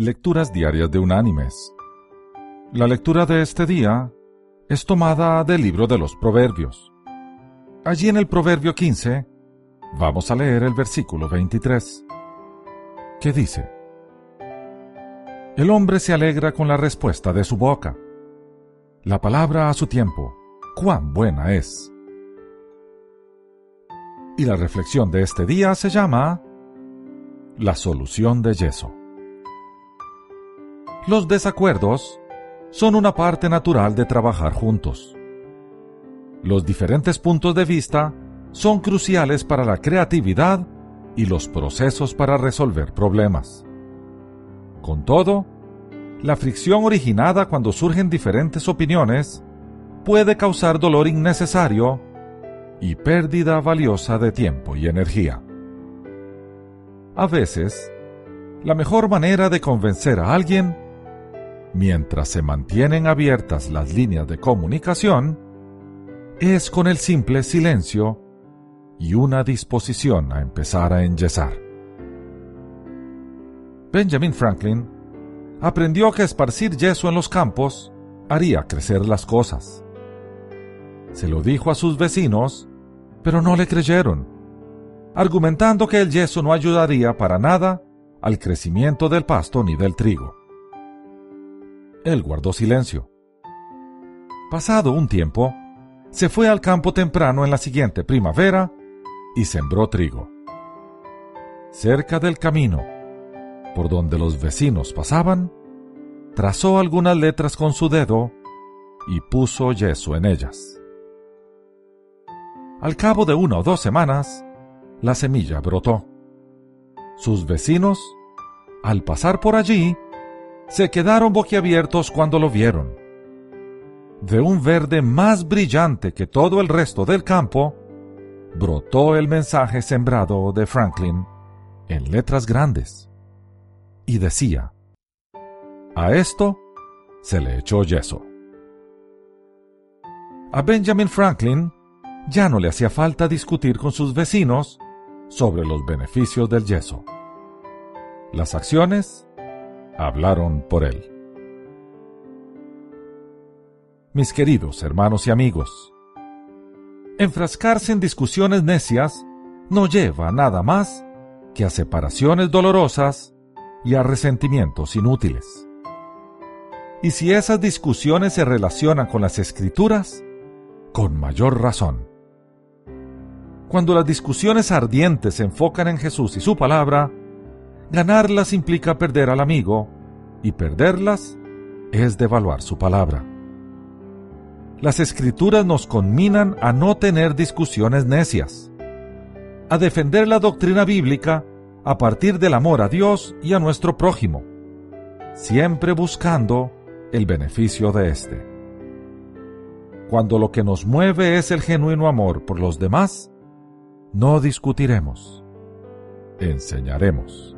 Lecturas Diarias de Unánimes. La lectura de este día es tomada del libro de los Proverbios. Allí en el Proverbio 15 vamos a leer el versículo 23, que dice, El hombre se alegra con la respuesta de su boca. La palabra a su tiempo, cuán buena es. Y la reflexión de este día se llama La solución de yeso. Los desacuerdos son una parte natural de trabajar juntos. Los diferentes puntos de vista son cruciales para la creatividad y los procesos para resolver problemas. Con todo, la fricción originada cuando surgen diferentes opiniones puede causar dolor innecesario y pérdida valiosa de tiempo y energía. A veces, la mejor manera de convencer a alguien mientras se mantienen abiertas las líneas de comunicación, es con el simple silencio y una disposición a empezar a enyesar. Benjamin Franklin aprendió que esparcir yeso en los campos haría crecer las cosas. Se lo dijo a sus vecinos, pero no le creyeron, argumentando que el yeso no ayudaría para nada al crecimiento del pasto ni del trigo. Él guardó silencio. Pasado un tiempo, se fue al campo temprano en la siguiente primavera y sembró trigo. Cerca del camino, por donde los vecinos pasaban, trazó algunas letras con su dedo y puso yeso en ellas. Al cabo de una o dos semanas, la semilla brotó. Sus vecinos, al pasar por allí, se quedaron boquiabiertos cuando lo vieron. De un verde más brillante que todo el resto del campo, brotó el mensaje sembrado de Franklin en letras grandes. Y decía, a esto se le echó yeso. A Benjamin Franklin ya no le hacía falta discutir con sus vecinos sobre los beneficios del yeso. Las acciones hablaron por él. Mis queridos hermanos y amigos, enfrascarse en discusiones necias no lleva nada más que a separaciones dolorosas y a resentimientos inútiles. Y si esas discusiones se relacionan con las escrituras, con mayor razón. Cuando las discusiones ardientes se enfocan en Jesús y su palabra, Ganarlas implica perder al amigo y perderlas es devaluar su palabra. Las escrituras nos conminan a no tener discusiones necias, a defender la doctrina bíblica a partir del amor a Dios y a nuestro prójimo, siempre buscando el beneficio de éste. Cuando lo que nos mueve es el genuino amor por los demás, no discutiremos, enseñaremos.